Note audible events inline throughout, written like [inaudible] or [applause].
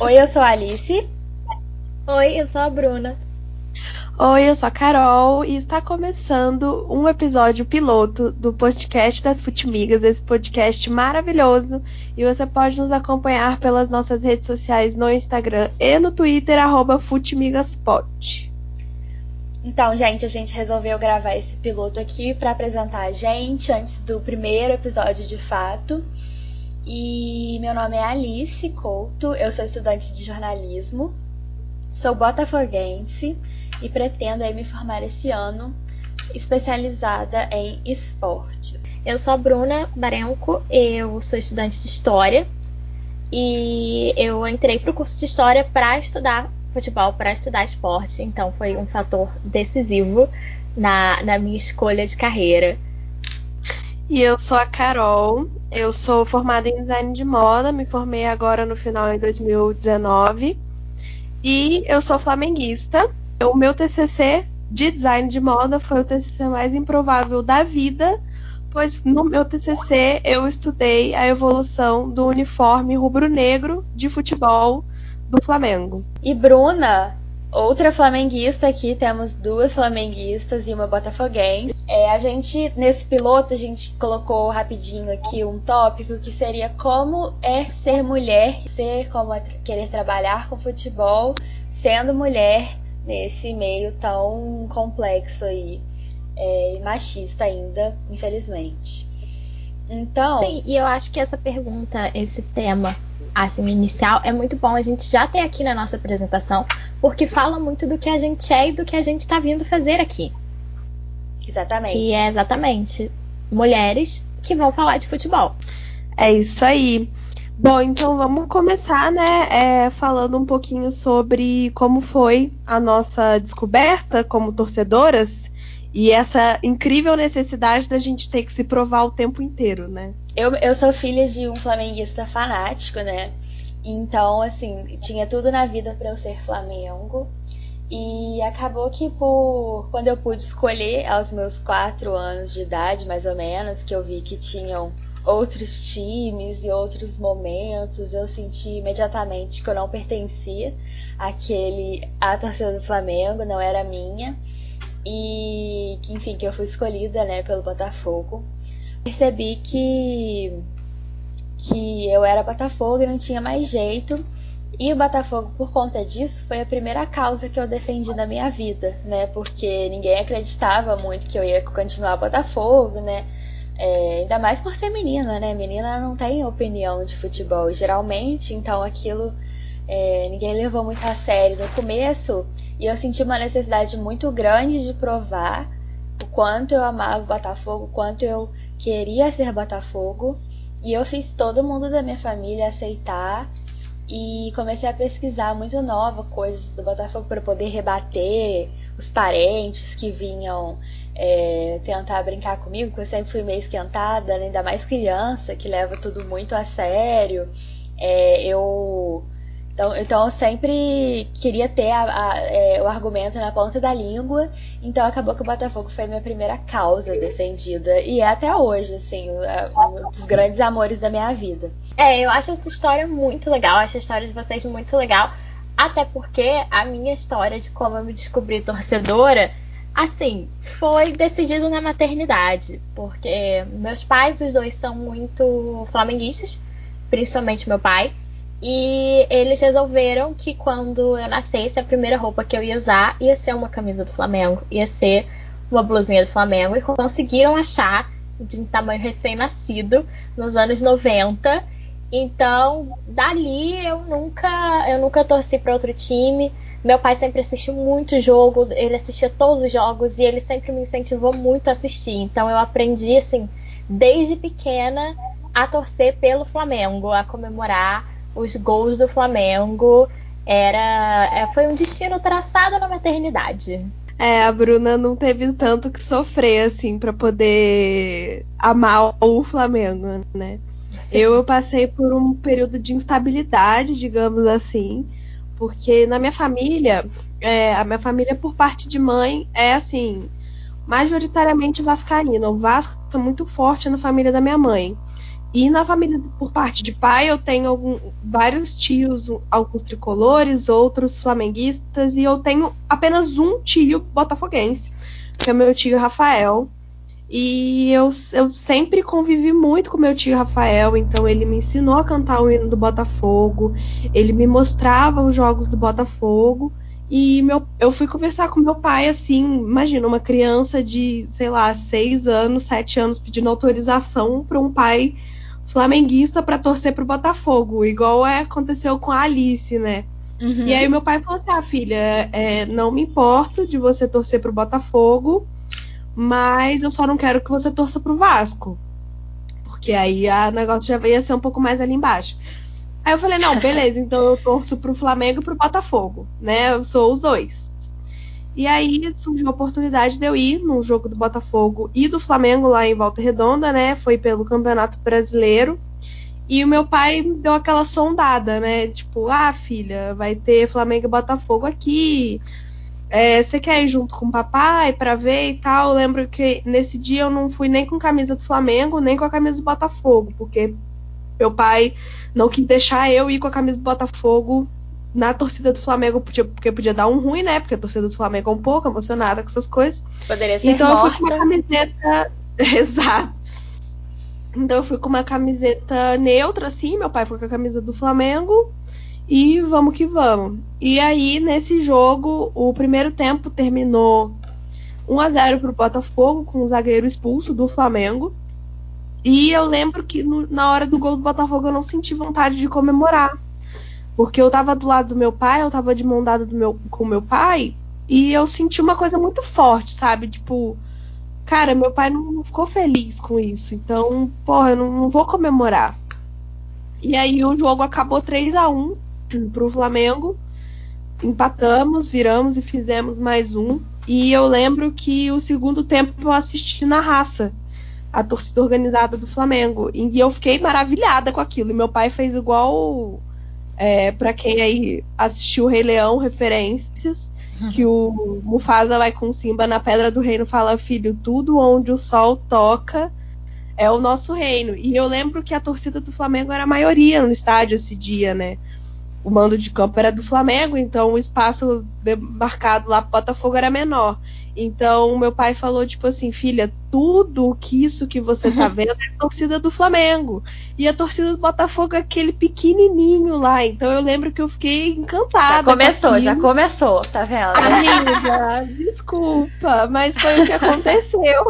Oi, eu sou a Alice. Oi, eu sou a Bruna. Oi, eu sou a Carol e está começando um episódio piloto do podcast das Futimigas, esse podcast maravilhoso. E você pode nos acompanhar pelas nossas redes sociais no Instagram e no Twitter, arroba Futimigaspod. Então, gente, a gente resolveu gravar esse piloto aqui para apresentar a gente antes do primeiro episódio de fato. E meu nome é Alice Couto, eu sou estudante de jornalismo, sou botafoguense e pretendo me formar esse ano especializada em esportes. Eu sou a Bruna Barenco, eu sou estudante de História e eu entrei para o curso de História para estudar futebol, para estudar esporte, então foi um fator decisivo na, na minha escolha de carreira. E eu sou a Carol, eu sou formada em design de moda, me formei agora no final de 2019 e eu sou flamenguista. O meu TCC de design de moda foi o TCC mais improvável da vida, pois no meu TCC eu estudei a evolução do uniforme rubro-negro de futebol do Flamengo. E Bruna, outra flamenguista aqui, temos duas flamenguistas e uma botafoguense. É, a gente, nesse piloto, a gente colocou rapidinho aqui um tópico que seria como é ser mulher, ser como é querer trabalhar com futebol, sendo mulher nesse meio tão complexo aí, é, e machista ainda, infelizmente. Então. Sim, e eu acho que essa pergunta, esse tema assim, inicial, é muito bom a gente já ter aqui na nossa apresentação, porque fala muito do que a gente é e do que a gente está vindo fazer aqui. Exatamente. Que é exatamente mulheres que vão falar de futebol. É isso aí. Bom, então vamos começar, né, é, falando um pouquinho sobre como foi a nossa descoberta como torcedoras e essa incrível necessidade da gente ter que se provar o tempo inteiro, né? Eu, eu sou filha de um flamenguista fanático, né? Então, assim, tinha tudo na vida para eu ser Flamengo. E acabou que por quando eu pude escolher aos meus quatro anos de idade, mais ou menos, que eu vi que tinham outros times e outros momentos, eu senti imediatamente que eu não pertencia àquele à torcida do Flamengo, não era minha. E que enfim, que eu fui escolhida, né, pelo Botafogo percebi que que eu era Botafogo e não tinha mais jeito. E o Botafogo, por conta disso, foi a primeira causa que eu defendi na minha vida, né? Porque ninguém acreditava muito que eu ia continuar Botafogo, né? É, ainda mais por ser menina, né? Menina não tem opinião de futebol, geralmente, então aquilo é, ninguém levou muito a sério no começo. E eu senti uma necessidade muito grande de provar o quanto eu amava o Botafogo, o quanto eu queria ser Botafogo e eu fiz todo mundo da minha família aceitar e comecei a pesquisar muito nova coisas do Botafogo para poder rebater os parentes que vinham é, tentar brincar comigo, porque eu sempre fui meio esquentada, né? ainda mais criança que leva tudo muito a sério. É, eu então, então eu sempre queria ter a, a, é, o argumento na ponta da língua. Então acabou que o Botafogo foi a minha primeira causa defendida. E é até hoje, assim, é um dos grandes amores da minha vida. É, eu acho essa história muito legal, acho a história de vocês muito legal. Até porque a minha história de como eu me descobri torcedora, assim, foi decidido na maternidade. Porque meus pais, os dois, são muito flamenguistas, principalmente meu pai. E eles resolveram que quando eu nascesse, a primeira roupa que eu ia usar ia ser uma camisa do Flamengo, ia ser uma blusinha do Flamengo. E conseguiram achar de tamanho recém-nascido nos anos 90. Então, dali eu nunca, eu nunca torci para outro time. Meu pai sempre assistiu muito jogo, ele assistia todos os jogos e ele sempre me incentivou muito a assistir. Então eu aprendi assim, desde pequena a torcer pelo Flamengo, a comemorar os gols do Flamengo. Era, é, foi um destino traçado na maternidade. É, a Bruna não teve tanto que sofrer, assim, para poder amar o Flamengo, né? Eu, eu passei por um período de instabilidade, digamos assim, porque na minha família, é, a minha família, por parte de mãe, é assim, majoritariamente vascaína. O Vasco tá muito forte na família da minha mãe. E na família, por parte de pai, eu tenho algum, vários tios, alguns tricolores, outros flamenguistas, e eu tenho apenas um tio botafoguense, que é meu tio Rafael. E eu, eu sempre convivi muito com meu tio Rafael, então ele me ensinou a cantar o hino do Botafogo, ele me mostrava os jogos do Botafogo. E meu, eu fui conversar com meu pai, assim, imagina, uma criança de, sei lá, seis anos, sete anos, pedindo autorização para um pai flamenguista para torcer pro Botafogo, igual é, aconteceu com a Alice, né? Uhum. E aí meu pai falou assim: ah, filha, é, não me importo de você torcer pro Botafogo, mas eu só não quero que você torça pro Vasco. Porque aí o negócio já ia ser um pouco mais ali embaixo. Aí eu falei, não, beleza, [laughs] então eu torço pro Flamengo e pro Botafogo, né? Eu sou os dois. E aí surgiu a oportunidade de eu ir no jogo do Botafogo e do Flamengo lá em Volta Redonda, né? Foi pelo Campeonato Brasileiro. E o meu pai deu aquela sondada, né? Tipo, ah, filha, vai ter Flamengo e Botafogo aqui. É, você quer ir junto com o papai para ver e tal? Eu lembro que nesse dia eu não fui nem com camisa do Flamengo, nem com a camisa do Botafogo, porque meu pai não quis deixar eu ir com a camisa do Botafogo na torcida do Flamengo, porque podia dar um ruim, né? Porque a torcida do Flamengo é um pouco emocionada com essas coisas. Poderia ser Então morta. eu fui com uma camiseta. [laughs] Exato. Então eu fui com uma camiseta neutra, assim. Meu pai foi com a camisa do Flamengo. E vamos que vamos. E aí, nesse jogo, o primeiro tempo terminou 1 a 0 pro Botafogo, com o zagueiro expulso do Flamengo. E eu lembro que no, na hora do gol do Botafogo eu não senti vontade de comemorar. Porque eu tava do lado do meu pai, eu tava de mão dada do meu, com meu pai, e eu senti uma coisa muito forte, sabe? Tipo, cara, meu pai não, não ficou feliz com isso. Então, porra, eu não, não vou comemorar. E aí o jogo acabou 3 a 1 pro Flamengo. Empatamos, viramos e fizemos mais um. E eu lembro que o segundo tempo eu assisti na raça a torcida organizada do Flamengo. E eu fiquei maravilhada com aquilo. E meu pai fez igual é, para quem aí assistiu o Rei Leão, referências, que o Mufasa vai com Simba na Pedra do Reino fala, filho, tudo onde o sol toca é o nosso reino. E eu lembro que a torcida do Flamengo era a maioria no estádio esse dia, né? O mando de campo era do Flamengo, então o espaço marcado lá pro Botafogo era menor. Então, meu pai falou, tipo assim, filha, tudo que isso que você tá [laughs] vendo é a torcida do Flamengo. E a torcida do Botafogo é aquele pequenininho lá. Então, eu lembro que eu fiquei encantada. Já começou, já começou, tá vendo? Amiga, desculpa, mas foi o que aconteceu.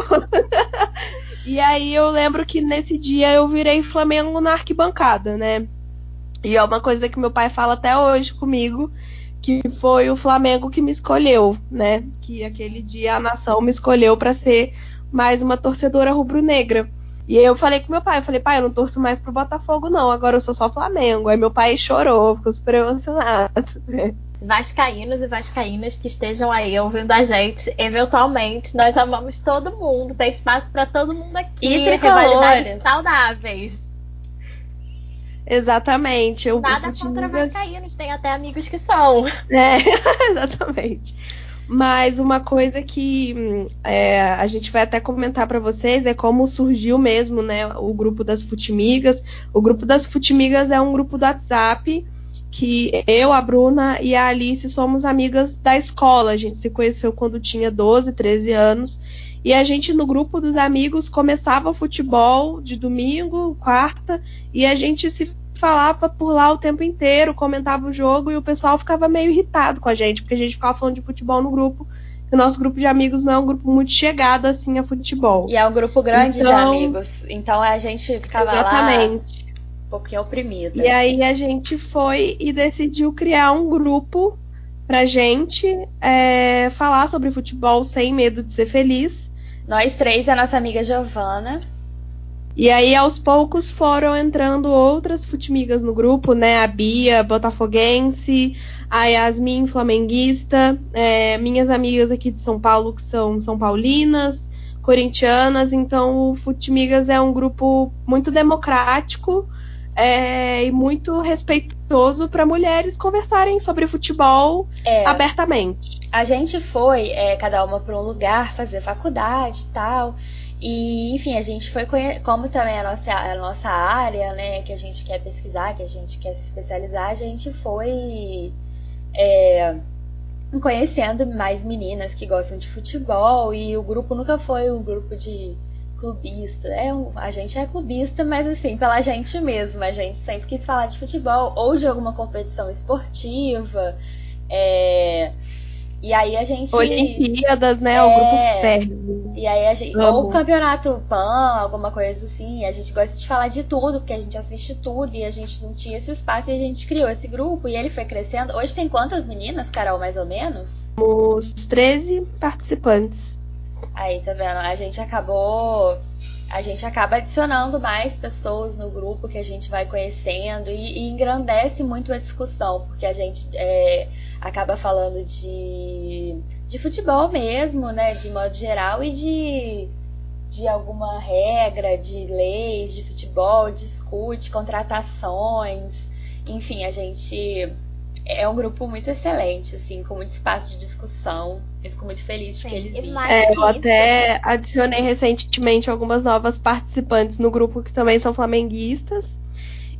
[laughs] e aí, eu lembro que nesse dia eu virei Flamengo na arquibancada, né? E é uma coisa que meu pai fala até hoje comigo que foi o Flamengo que me escolheu, né? Que aquele dia a nação me escolheu para ser mais uma torcedora rubro-negra. E aí eu falei com meu pai, eu falei, pai, eu não torço mais pro Botafogo, não, agora eu sou só Flamengo. Aí meu pai chorou, ficou super emocionado. [laughs] Né? Vascaínos e vascaínas que estejam aí ouvindo a gente, eventualmente, nós amamos todo mundo, tem espaço para todo mundo aqui, e rivalidades saudáveis. Exatamente. Eu, Nada contra vascaínos, tem até amigos que são. [laughs] É, [laughs] exatamente. Mas uma coisa que é, a gente vai até comentar para vocês é como surgiu mesmo, né, o grupo das Futimigas. O grupo das Futimigas é um grupo do WhatsApp que eu, a Bruna e a Alice somos amigas da escola. A gente se conheceu quando tinha 12, 13 anos. E a gente, no grupo dos amigos, começava o futebol de domingo, quarta, e a gente se falava por lá o tempo inteiro, comentava o jogo e o pessoal ficava meio irritado com a gente, porque a gente ficava falando de futebol no grupo. E o nosso grupo de amigos não é um grupo muito chegado assim a futebol. E é um grupo grande então, de amigos. Então a gente ficava exatamente. lá um pouquinho oprimida. E aí a gente foi e decidiu criar um grupo pra gente é, falar sobre futebol sem medo de ser feliz. Nós três e a nossa amiga Giovana. E aí, aos poucos, foram entrando outras futimigas no grupo, né? A Bia, botafoguense, a Yasmin, flamenguista, é, minhas amigas aqui de São Paulo, que são São Paulinas, corintianas. Então, o Futimigas é um grupo muito democrático é, e muito respeitoso para mulheres conversarem sobre futebol é, abertamente. A gente foi, é, cada uma para um lugar, fazer faculdade e tal. E, enfim, a gente foi como também a nossa, a nossa área, né, que a gente quer pesquisar, que a gente quer se especializar, a gente foi é, conhecendo mais meninas que gostam de futebol e o grupo nunca foi um grupo de clubista. É a gente é clubista, mas assim, pela gente mesma. A gente sempre quis falar de futebol ou de alguma competição esportiva. É, e aí a gente. Olimpíadas, né? É, o grupo férreo. E aí a gente. Amo. Ou campeonato PAN, alguma coisa assim. A gente gosta de falar de tudo, porque a gente assiste tudo e a gente não tinha esse espaço e a gente criou esse grupo e ele foi crescendo. Hoje tem quantas meninas, Carol, mais ou menos? Os 13 participantes. Aí, tá vendo? A gente acabou. A gente acaba adicionando mais pessoas no grupo que a gente vai conhecendo e, e engrandece muito a discussão, porque a gente. É, acaba falando de, de futebol mesmo, né? De modo geral, e de, de alguma regra, de leis de futebol, discute contratações. Enfim, a gente é um grupo muito excelente, assim, com muito espaço de discussão. Eu fico muito feliz de que eles existem. É, eu até adicionei recentemente algumas novas participantes no grupo que também são flamenguistas.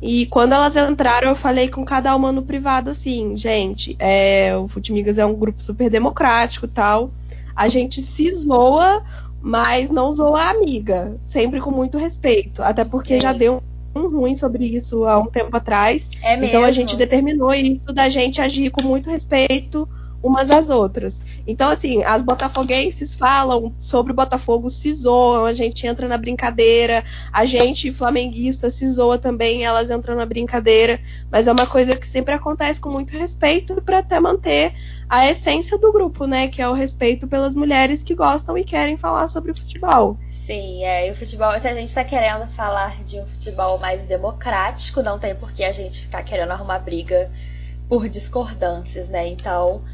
E quando elas entraram, eu falei com cada uma no privado assim, gente, é, o Futimigas é um grupo super democrático tal. A gente se zoa, mas não zoa a amiga. Sempre com muito respeito. Até porque é. já deu um ruim sobre isso há um tempo atrás. É mesmo? Então a gente determinou isso da gente agir com muito respeito umas às outras. Então, assim, as botafoguenses falam sobre o Botafogo, se zoam, a gente entra na brincadeira, a gente, flamenguista, se zoa também, elas entram na brincadeira, mas é uma coisa que sempre acontece com muito respeito para até manter a essência do grupo, né? Que é o respeito pelas mulheres que gostam e querem falar sobre futebol. Sim, é, e o futebol, se a gente está querendo falar de um futebol mais democrático, não tem por que a gente ficar querendo arrumar briga por discordâncias, né? Então,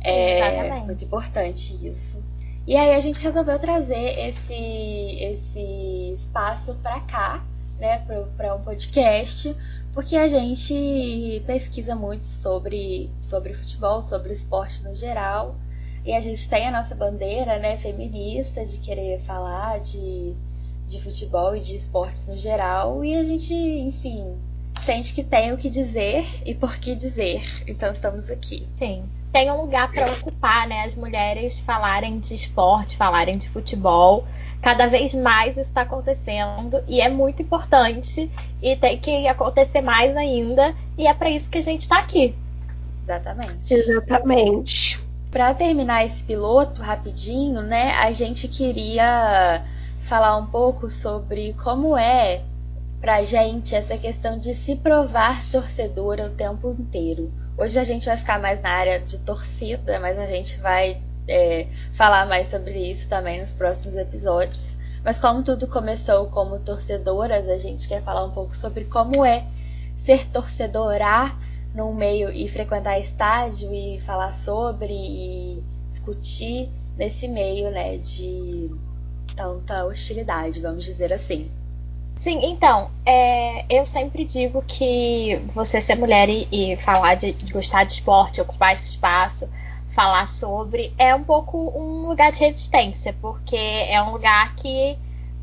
é Exatamente. muito importante isso. E aí a gente resolveu trazer esse, esse espaço para cá, né, para um podcast, porque a gente pesquisa muito sobre, sobre futebol, sobre esporte no geral, e a gente tem a nossa bandeira, né, feminista, de querer falar de, de futebol e de esportes no geral, e a gente, enfim, sente que tem o que dizer e por que dizer. Então estamos aqui. Sim tem um lugar para ocupar, né? As mulheres falarem de esporte, falarem de futebol. Cada vez mais está acontecendo e é muito importante e tem que acontecer mais ainda. E é para isso que a gente está aqui. Exatamente. Exatamente. Para terminar esse piloto rapidinho, né? A gente queria falar um pouco sobre como é pra gente essa questão de se provar torcedora o tempo inteiro. Hoje a gente vai ficar mais na área de torcida, mas a gente vai é, falar mais sobre isso também nos próximos episódios. Mas como tudo começou como torcedoras, a gente quer falar um pouco sobre como é ser torcedora num meio e frequentar estádio e falar sobre e discutir nesse meio, né, de tanta hostilidade, vamos dizer assim. Sim, então, é, eu sempre digo que você ser mulher e, e falar de, de, gostar de esporte, ocupar esse espaço, falar sobre, é um pouco um lugar de resistência, porque é um lugar que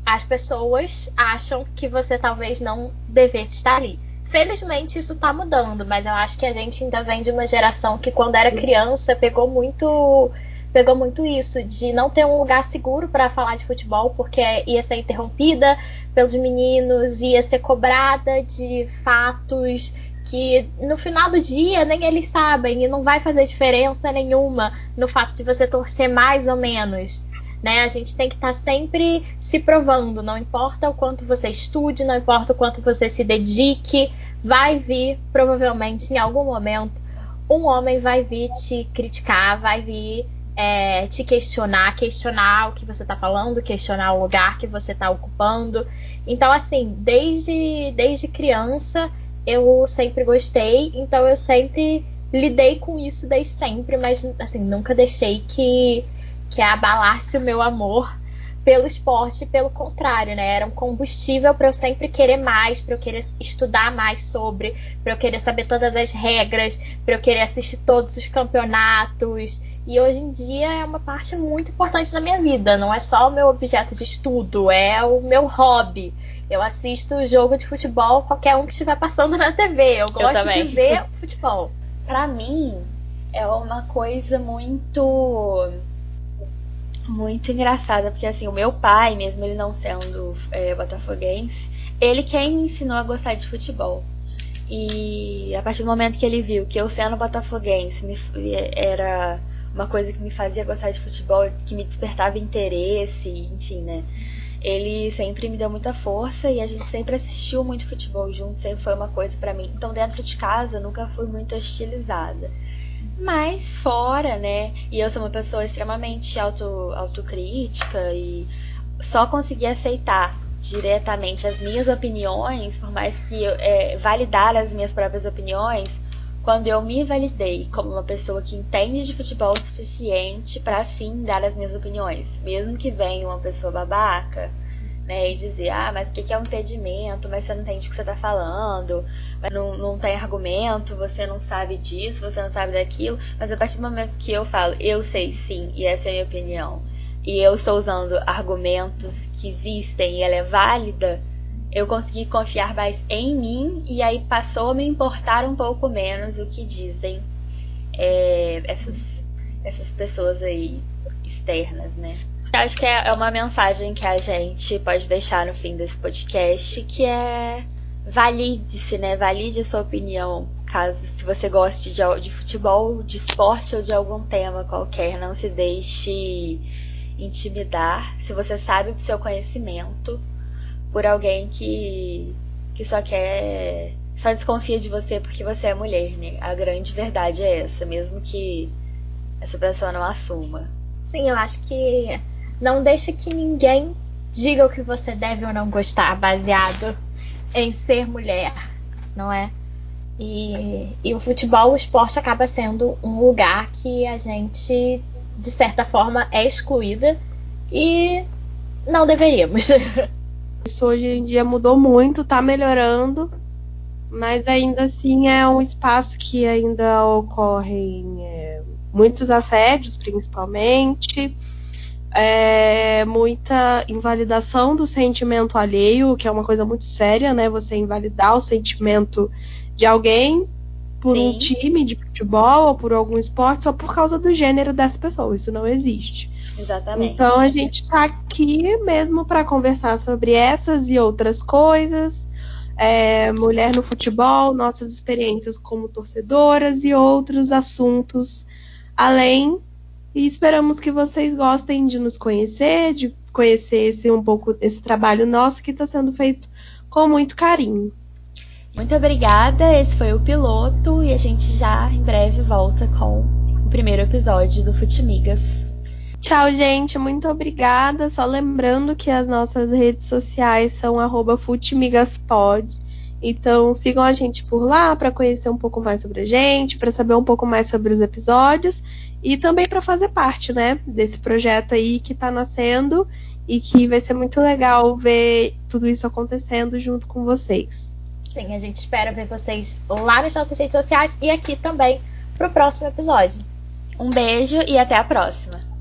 as pessoas acham que você talvez não devesse estar ali. Felizmente isso está mudando, mas eu acho que a gente ainda vem de uma geração que quando era criança pegou muito pegou muito isso de não ter um lugar seguro para falar de futebol porque ia ser interrompida pelos meninos, ia ser cobrada de fatos que no final do dia nem eles sabem e não vai fazer diferença nenhuma no fato de você torcer mais ou menos. Né? A gente tem que estar tá sempre se provando, não importa o quanto você estude, não importa o quanto você se dedique, vai vir provavelmente em algum momento um homem vai vir te criticar, vai vir é, te questionar, questionar o que você está falando, questionar o lugar que você está ocupando. Então, assim, desde, desde criança eu sempre gostei, então eu sempre lidei com isso desde sempre, mas assim, nunca deixei que, que abalasse o meu amor pelo esporte, pelo contrário, né? Era um combustível para eu sempre querer mais, para eu querer estudar mais sobre, para eu querer saber todas as regras, para eu querer assistir todos os campeonatos E hoje em dia é uma parte muito importante da minha vida. Não é só o meu objeto de estudo, é o meu hobby. Eu assisto jogo de futebol, qualquer um que estiver passando na TV. Eu gosto Eu de ver futebol. Pra mim, é uma coisa muito muito engraçada, porque assim, o meu pai, mesmo ele não sendo é, botafoguense, ele quem me ensinou a gostar de futebol. E a partir do momento que ele viu que eu sendo botafoguense me, era uma coisa que me fazia gostar de futebol, que me despertava interesse, enfim, né? Ele sempre me deu muita força e a gente sempre assistiu muito futebol junto, sempre foi uma coisa para mim. Então, dentro de casa, nunca fui muito hostilizada. Mas fora, né? E eu sou uma pessoa extremamente auto, autocrítica e só consegui aceitar diretamente as minhas opiniões, por mais que eu, é, validar as minhas próprias opiniões, quando eu me validei como uma pessoa que entende de futebol o suficiente para sim dar as minhas opiniões, mesmo que venha uma pessoa babaca, né, e dizer, ah, mas o que é um impedimento, mas você não entende o que você está falando, mas não, não tem argumento, você não sabe disso, você não sabe daquilo, mas a partir do momento que eu falo, eu sei sim, e essa é a minha opinião, e eu estou usando argumentos que existem e ela é válida, eu consegui confiar mais em mim e aí passou a me importar um pouco menos o que dizem é, essas, essas pessoas aí externas, né? Acho que é, é uma mensagem que a gente pode deixar no fim desse podcast, que é valide-se, né? Valide a sua opinião, caso se você goste de, de futebol, de esporte ou de algum tema qualquer, não se deixe intimidar. Se você sabe do seu conhecimento, por alguém que, que só quer. só desconfia de você porque você é mulher, né? A grande verdade é essa, mesmo que essa pessoa não assuma. Sim, eu acho que não deixa que ninguém diga o que você deve ou não gostar, baseado em ser mulher, não é? E, e o futebol, o esporte acaba sendo um lugar que a gente, de certa forma, é excluída e não deveríamos. [laughs] Isso hoje em dia mudou muito, tá melhorando, mas ainda assim é um espaço que ainda ocorrem é, muitos assédios, principalmente, é, muita invalidação do sentimento alheio, que é uma coisa muito séria, né? Você invalidar o sentimento de alguém por Sim. um time de futebol ou por algum esporte só por causa do gênero dessa pessoa. Isso não existe. Exatamente. Então a gente está aqui mesmo para conversar sobre essas e outras coisas. É, mulher no futebol, nossas experiências como torcedoras e outros assuntos além. E esperamos que vocês gostem de nos conhecer, de conhecer esse, um pouco esse trabalho nosso que está sendo feito com muito carinho. Muito obrigada, esse foi o piloto e a gente já em breve volta com o primeiro episódio do Futimigas. Tchau, gente. Muito obrigada. Só lembrando que as nossas redes sociais são futimigaspod. Então sigam a gente por lá para conhecer um pouco mais sobre a gente, para saber um pouco mais sobre os episódios e também para fazer parte, né, desse projeto aí que está nascendo e que vai ser muito legal ver tudo isso acontecendo junto com vocês. Sim, a gente espera ver vocês lá nas nossas redes sociais e aqui também para o próximo episódio. Um beijo e até a próxima.